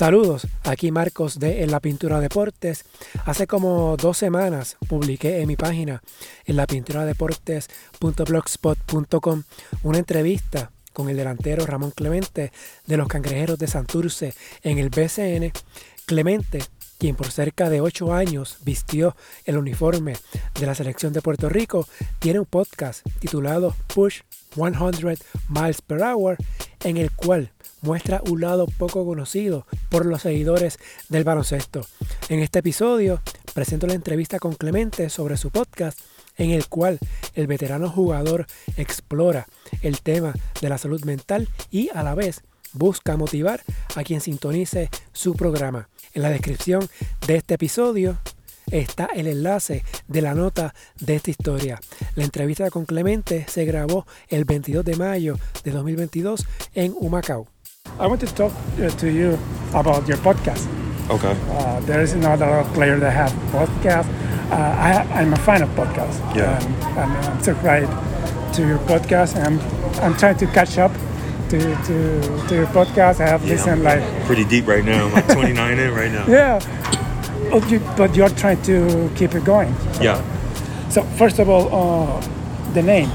Saludos, aquí Marcos de En la Pintura Deportes. Hace como dos semanas publiqué en mi página en la pintura deportes.blogspot.com una entrevista con el delantero Ramón Clemente de los Cangrejeros de Santurce en el BCN. Clemente, quien por cerca de ocho años vistió el uniforme de la selección de Puerto Rico, tiene un podcast titulado Push 100 Miles Per Hour en el cual muestra un lado poco conocido por los seguidores del baloncesto. En este episodio presento la entrevista con Clemente sobre su podcast en el cual el veterano jugador explora el tema de la salud mental y a la vez busca motivar a quien sintonice su programa. En la descripción de este episodio está el enlace de la nota de esta historia. La entrevista con Clemente se grabó el 22 de mayo de 2022 en Humacao. I want to talk uh, to you about your podcast. Okay. Uh, there is not a lot of players that have podcasts. Uh, I, am a fan of podcasts. Yeah. And, and I'm subscribed to your podcast. And I'm, I'm trying to catch up to, to, to your podcast. I have yeah, listened I'm like pretty deep right now. I'm like 29 in right now. Yeah. But, you, but you're trying to keep it going. Yeah. So first of all, uh, the name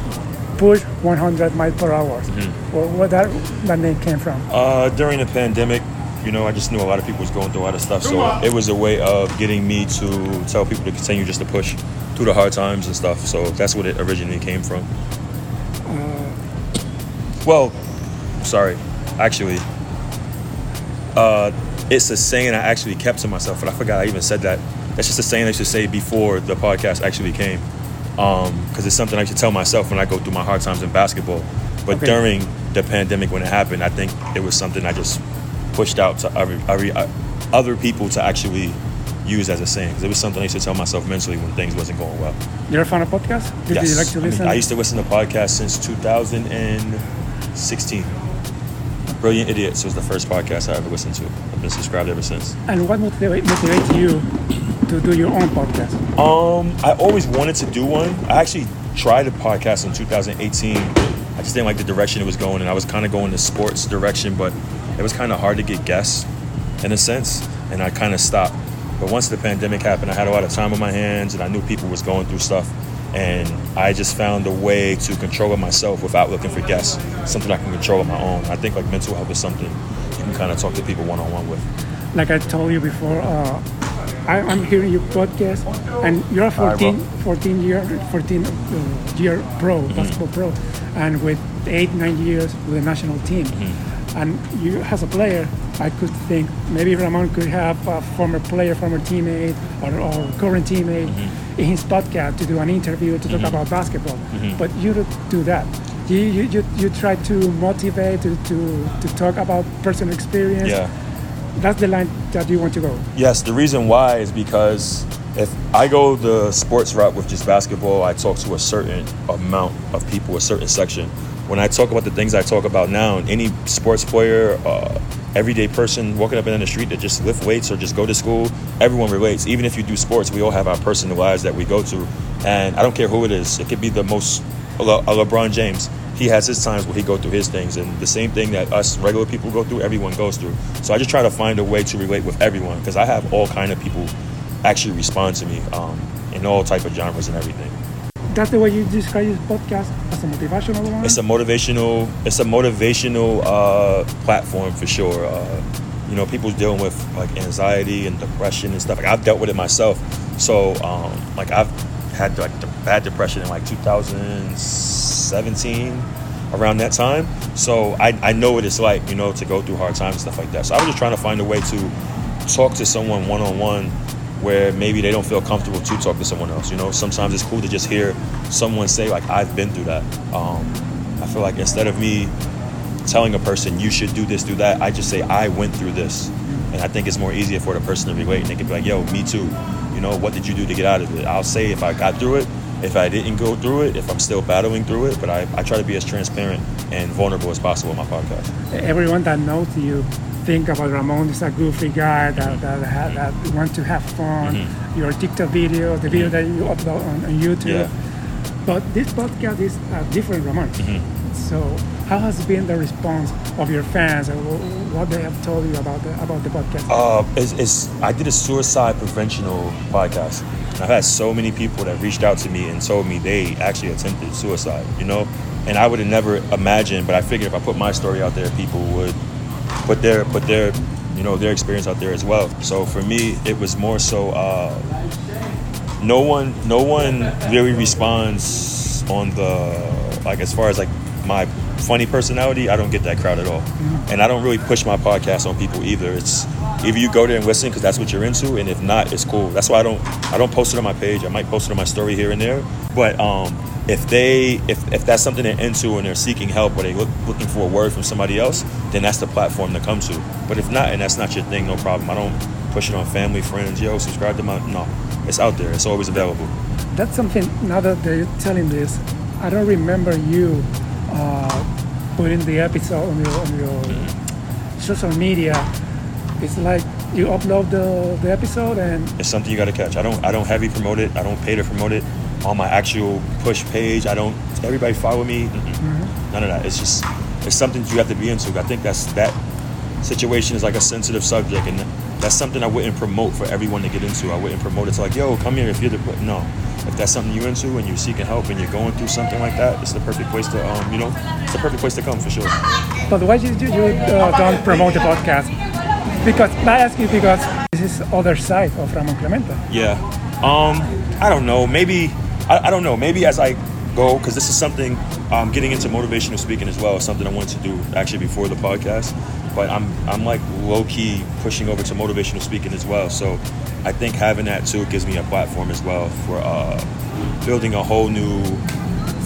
push 100 miles per hour. Mm-hmm. Well, where that that name came from? Uh, during the pandemic, you know, I just knew a lot of people was going through a lot of stuff, so it was a way of getting me to tell people to continue just to push through the hard times and stuff. So that's what it originally came from. Uh, well, sorry, actually, uh, it's a saying I actually kept to myself, but I forgot I even said that. That's just a saying I should say before the podcast actually came because um, it's something I should tell myself when I go through my hard times in basketball. But okay. during the pandemic, when it happened, I think it was something I just pushed out to every, every, uh, other people to actually use as a saying because it was something I used to tell myself mentally when things wasn't going well. You're a fan of podcasts? Did yes. you like to listen? I, mean, I used to listen to podcasts since 2016. Brilliant Idiots was the first podcast I ever listened to. I've been subscribed ever since. And what motivates you to do your own podcast? Um, I always wanted to do one. I actually tried a podcast in 2018. I just didn't like the direction it was going, and I was kind of going the sports direction, but it was kind of hard to get guests in a sense, and I kind of stopped. But once the pandemic happened, I had a lot of time on my hands, and I knew people was going through stuff, and I just found a way to control it myself without looking for guests. Something I can control on my own. I think like mental health is something you can kind of talk to people one on one with. Like I told you before, uh, I, am hearing your podcast, and you're a 14, 14 year, 14 uh, year pro, mm-hmm. basketball pro, and with eight, nine years with the national team. Mm-hmm. And you, as a player, I could think maybe Ramon could have a former player, former teammate, or, or current teammate mm-hmm. in his podcast to do an interview to talk mm-hmm. about basketball. Mm-hmm. But you don't do that. You, you, you, you try to motivate, to, to, to talk about personal experience. Yeah that's the line that you want to go. Yes, the reason why is because if I go the sports route with just basketball, I talk to a certain amount of people, a certain section. When I talk about the things I talk about now, any sports player, uh, everyday person walking up and down the street that just lift weights or just go to school, everyone relates. Even if you do sports, we all have our personal lives that we go to, and I don't care who it is. It could be the most a LeBron James he has his times where he go through his things and the same thing that us regular people go through everyone goes through. So i just try to find a way to relate with everyone because i have all kind of people actually respond to me um, in all type of genres and everything. That's the way you describe this podcast as a motivational one? It's a motivational it's a motivational uh, platform for sure. Uh, you know people's dealing with like anxiety and depression and stuff. Like i've dealt with it myself. So um, like i've had like bad depression in like 2017 around that time. So I, I know what it's like you know to go through hard times and stuff like that. So i was just trying to find a way to talk to someone one-on-one where maybe they don't feel comfortable to talk to someone else you know? Sometimes it's cool to just hear someone say like i've been through that. Um, i feel like instead of me telling a person you should do this do that i just say i went through this. And i think it's more easier for the person to relate and they can be like yo me too you know, what did you do to get out of it? I'll say if I got through it, if I didn't go through it, if I'm still battling through it, but I, I try to be as transparent and vulnerable as possible in my podcast. Everyone that knows you think about Ramon is a goofy guy that, that, that, that wants to have fun. Mm-hmm. Your TikTok video, the video mm-hmm. that you upload on, on YouTube. Yeah. But this podcast is a different Ramon. Mm-hmm. So how has been the response of your fans and what they have told you about the about the podcast? Uh, it's, it's, I did a suicide preventional podcast. I've had so many people that reached out to me and told me they actually attempted suicide. You know, and I would have never imagined, but I figured if I put my story out there, people would put their put their you know their experience out there as well. So for me, it was more so. Uh, no one, no one really responds on the like as far as like my funny personality. I don't get that crowd at all, mm-hmm. and I don't really push my podcast on people either. It's either you go there and listen because that's what you're into, and if not, it's cool. That's why I don't I don't post it on my page. I might post it on my story here and there, but um, if they if, if that's something they're into and they're seeking help or they look looking for a word from somebody else, then that's the platform to come to. But if not, and that's not your thing, no problem. I don't push it on family, friends. Yo, subscribe to my no. It's out there. It's always available. That's something. Now that they're telling this, I don't remember you uh, putting the episode on your on your mm-hmm. social media. It's like you upload the, the episode and it's something you got to catch. I don't I don't heavy promote it. I don't pay to promote it on my actual push page. I don't. Everybody follow me. Mm-hmm. None of that. It's just it's something you have to be into. I think that's that situation is like a sensitive subject, and that's something I wouldn't promote for everyone to get into. I wouldn't promote it to like, yo, come here if you're the no. If that's something you're into and you're seeking help and you're going through something like that, it's the perfect place to, um, you know, it's the perfect place to come for sure. But why did you, you uh, don't promote the podcast? Because I ask you because this is other side of Ramon Clemente. Yeah. Um, I don't know. Maybe I, I don't know. Maybe as I go, because this is something um, getting into motivational speaking as well is something I wanted to do actually before the podcast. But I'm I'm like low key pushing over to motivational speaking as well. So I think having that too gives me a platform as well for uh, building a whole new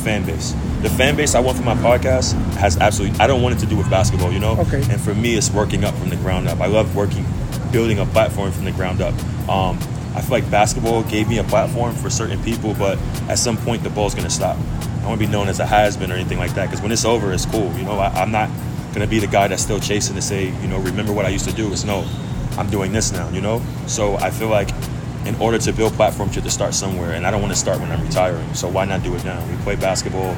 fan base. The fan base I want for my podcast has absolutely I don't want it to do with basketball, you know. Okay. And for me, it's working up from the ground up. I love working, building a platform from the ground up. Um, I feel like basketball gave me a platform for certain people, but at some point the ball's gonna stop. I want to be known as a has been or anything like that because when it's over, it's cool. You know, I, am not gonna be the guy that's still chasing to say, you know, remember what I used to do. It's no, I'm doing this now. You know, so I feel like in order to build platforms, you have to start somewhere, and I don't want to start when I'm retiring. So why not do it now? We play basketball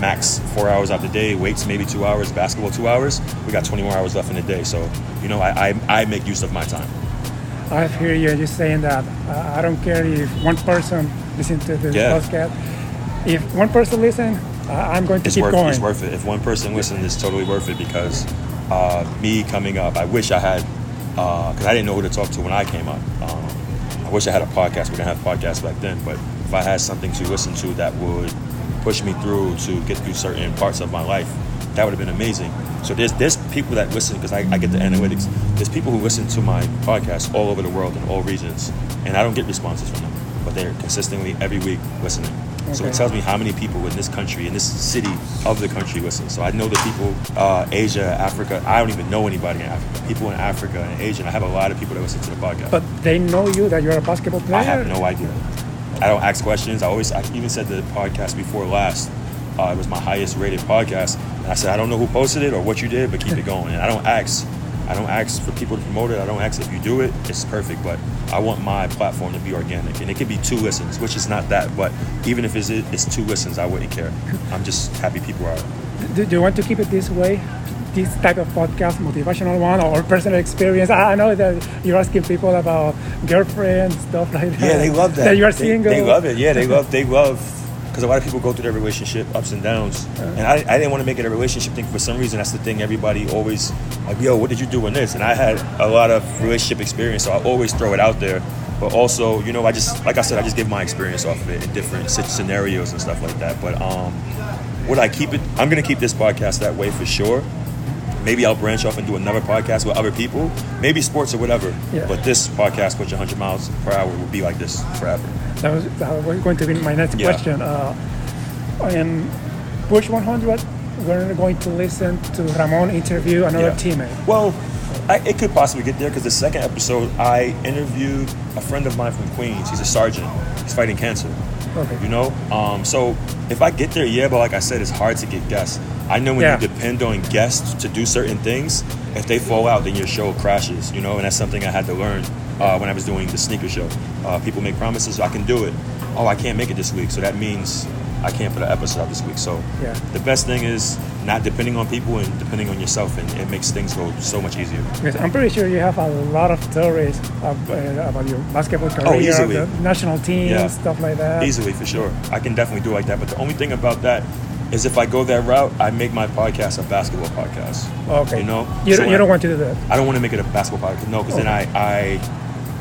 max four hours out the day, weights maybe two hours, basketball two hours. We got 20 more hours left in the day. So, you know, I, I, I make use of my time. I hear you just saying that. Uh, I don't care if one person listens to this yeah. podcast. If one person listens, uh, I'm going to it's keep worth, going. It's worth it. If one person listens, it's totally worth it because uh, me coming up, I wish I had, because uh, I didn't know who to talk to when I came up. Um, I wish I had a podcast. We didn't have podcasts back then, but if I had something to listen to that would push me through to get through certain parts of my life, that would have been amazing. So there's there's people that listen because I, I get the analytics. There's people who listen to my podcast all over the world in all regions, and I don't get responses from them, but they're consistently every week listening. Okay. So it tells me how many people in this country, in this city of the country, listen. So I know the people, uh, Asia, Africa. I don't even know anybody in Africa. People in Africa and Asia. I have a lot of people that listen to the podcast. But they know you that you're a basketball player. I have no idea. I don't ask questions. I always, I even said the podcast before last. Uh, it was my highest rated podcast. And I said, I don't know who posted it or what you did, but keep it going. And I don't ask. I don't ask for people to promote it. I don't ask if you do it. It's perfect, but I want my platform to be organic, and it could be two listens, which is not that. But even if it's, it's two listens, I wouldn't care. I'm just happy people are. Do, do you want to keep it this way? This type of podcast, motivational one, or personal experience? I know that you're asking people about girlfriends, stuff like that. Yeah, they love that. That you are they, single. They love it. Yeah, they love. They love because a lot of people go through their relationship ups and downs, and I, I didn't want to make it a relationship thing. For some reason, that's the thing everybody always like, yo, what did you do in this? And I had a lot of relationship experience, so I always throw it out there. But also, you know, I just like I said, I just give my experience off of it in different scenarios and stuff like that. But um, would I keep it? I'm gonna keep this podcast that way for sure. Maybe I'll branch off and do another podcast with other people, maybe sports or whatever. Yeah. But this podcast, which 100 miles per hour, will be like this forever. That was, that was going to be my next yeah. question. Uh, in Push 100, we're going to listen to Ramon interview another yeah. teammate. Well, I, it could possibly get there because the second episode, I interviewed a friend of mine from Queens. He's a sergeant. He's fighting cancer. Okay. You know, um, so if I get there, yeah, but like I said, it's hard to get guests. I know when yeah. you depend on guests to do certain things, if they fall out, then your show crashes. You know, and that's something I had to learn uh, when I was doing the sneaker show. Uh, people make promises, I can do it. Oh, I can't make it this week, so that means I can't put an episode out this week. So Yeah. the best thing is not depending on people and depending on yourself, and it makes things go so much easier. Because I'm pretty sure you have a lot of stories uh, about your basketball career, Oh, the national team, Yeah. stuff like that. Easily, for sure. I can definitely do like that. But the only thing about that is if I go that route, I make my podcast a basketball podcast. Okay. You know? You, So don't, you I- don't want to do that. I don't want to make it a basketball podcast. No, because then I, I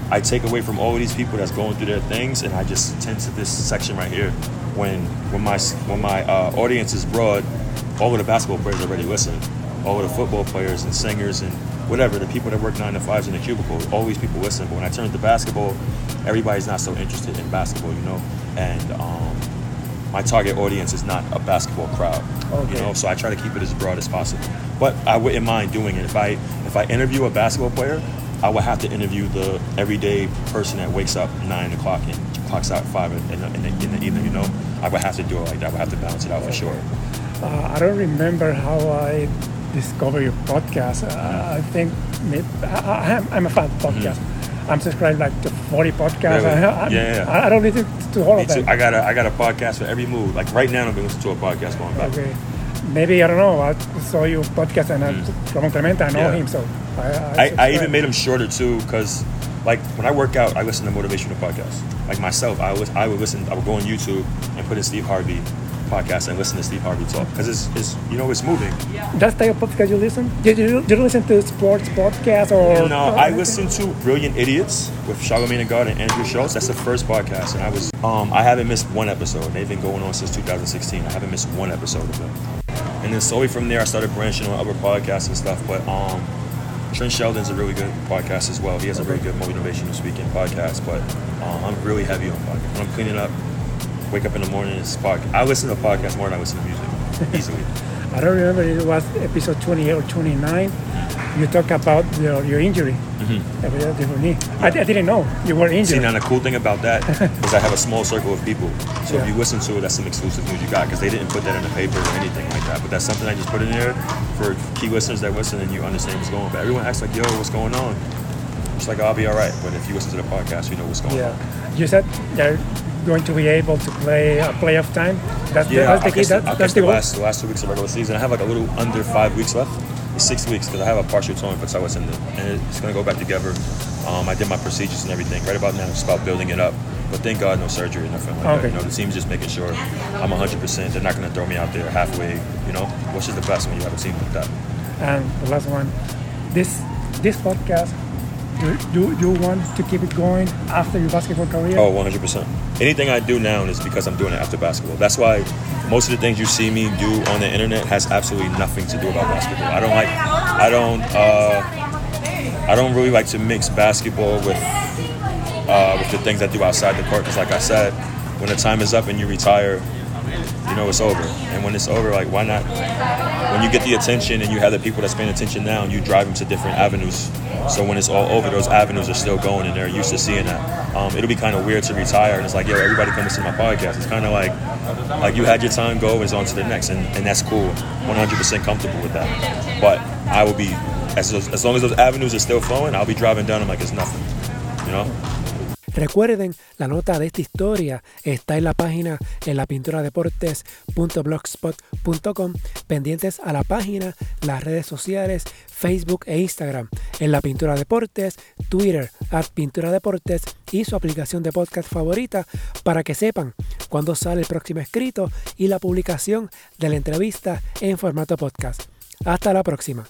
I take away from all of these people that's going through their things, and I just tend to this section right here. When when my when my uh, audience is broad, all of the basketball players already listen. All of the football players and singers and whatever the people that work nine to fives in the cubicle, all these people listen. But when I turn to basketball, everybody's not so interested in basketball, you know. And um, my target audience is not a basketball crowd. Okay. You know, so I try to keep it as broad as possible. But I wouldn't mind doing it if I if I interview a basketball player, I would have to interview the everyday person that wakes up nine o'clock and clocks out five in the, in the, in the evening. You know, I would have to do it like that. I would have to balance it out for sure. Uh, I don't remember how I discovered your podcast. Uh, I think may- I, I, am I'm a fan of podcast. I'm subscribed like to 40 podcasts. Mm-hmm. Really? I, I, Yeah, yeah. I, I don't listen to all Me of too. them. I got a I got a podcast for every mood. Like right now, I'm gonna listen to a podcast going back. Okay. Maybe I don't know. I saw your podcast and mm. Clemente. I know Yeah. him, so I, I, I, I even made him shorter too, because like when I work out, I listen to motivational podcasts. Like myself, I was I would listen. I would go on YouTube and put in Steve Harvey podcast and listen to Steve Harvey talk because it's, it's you know it's moving. That's the type of podcast you listen. Did You, you, you listen to sports podcast or No, I listened to Brilliant Idiots with Charlamagne the God and Andrew Schulz. That's the first podcast, and I was um I haven't missed one episode. They've been going on since 2016. I haven't missed one episode of them. And then slowly from there, I started branching on other podcasts and stuff. But um, Trent Shelton's a really good podcast as well. He has a really good motivational speaking podcast. But um, I'm really heavy on podcast. When I'm cleaning up, wake up in the morning, it's podcast. I listen to podcasts more than I listen to music, easily. I don't remember it was episode 28 or 29. You talk about your, your injury, mm-hmm. your knee. I, I didn't know you were injured. See, now the cool thing about that is I have a small circle of people. So Yeah. if you listen to it, that's some exclusive news you got because they didn't put that in the paper or anything like that. But that's something I just put in there for key listeners that listen and you understand what's going on. But everyone acts like, yo, what's going on? It's like, I'll be all right. But if you listen to the podcast, you know what's going yeah. on. You said you're going to be able to play a playoff time. That's the, Yeah, that's the key. That, that's the the last, the last two weeks of regular season. I have like a little under five weeks left. It's six weeks because I have a partial torn patella tendon, and it's going to go back together. Um, I did my procedures and everything. Right about now, it's about building it up. But thank God, no surgery or nothing like Okay. that. You know, the team's just making sure I'm 100%. They're not going to throw me out there halfway, you know, which is the best when you have a team like that. And the last one, this this podcast. Do, you want to keep it going after your basketball career? Oh, 100%. Anything I do now is because I'm doing it after basketball. That's why most of the things you see me do on the internet has absolutely nothing to do about basketball. I don't like, I don't, uh, I don't really like to mix basketball with, uh, with the things I do outside the court. Because, like I said, when the time is up and you retire, you know it's over. And when it's over, like why not? When you get the attention and you have the people that's paying attention now, and you drive them to different avenues. So when it's all over, those avenues are still going, and they're used to seeing that. Um, it'll be kind of weird to retire, and it's like, yo, everybody come listen to my podcast. It's kind of like, like you had your time go, it's on to the next, and, and that's cool. 100% comfortable with that. But I will be, as, as long as those avenues are still flowing, I'll be driving down them like it's nothing. You know? Recuerden, la nota de esta historia está en la página en la pintura-deportes.blogspot.com, pendientes a la página, las redes sociales, Facebook e Instagram, en la Pintura Deportes, Twitter, at Pintura Deportes y su aplicación de podcast favorita para que sepan cuándo sale el próximo escrito y la publicación de la entrevista en formato podcast. Hasta la próxima.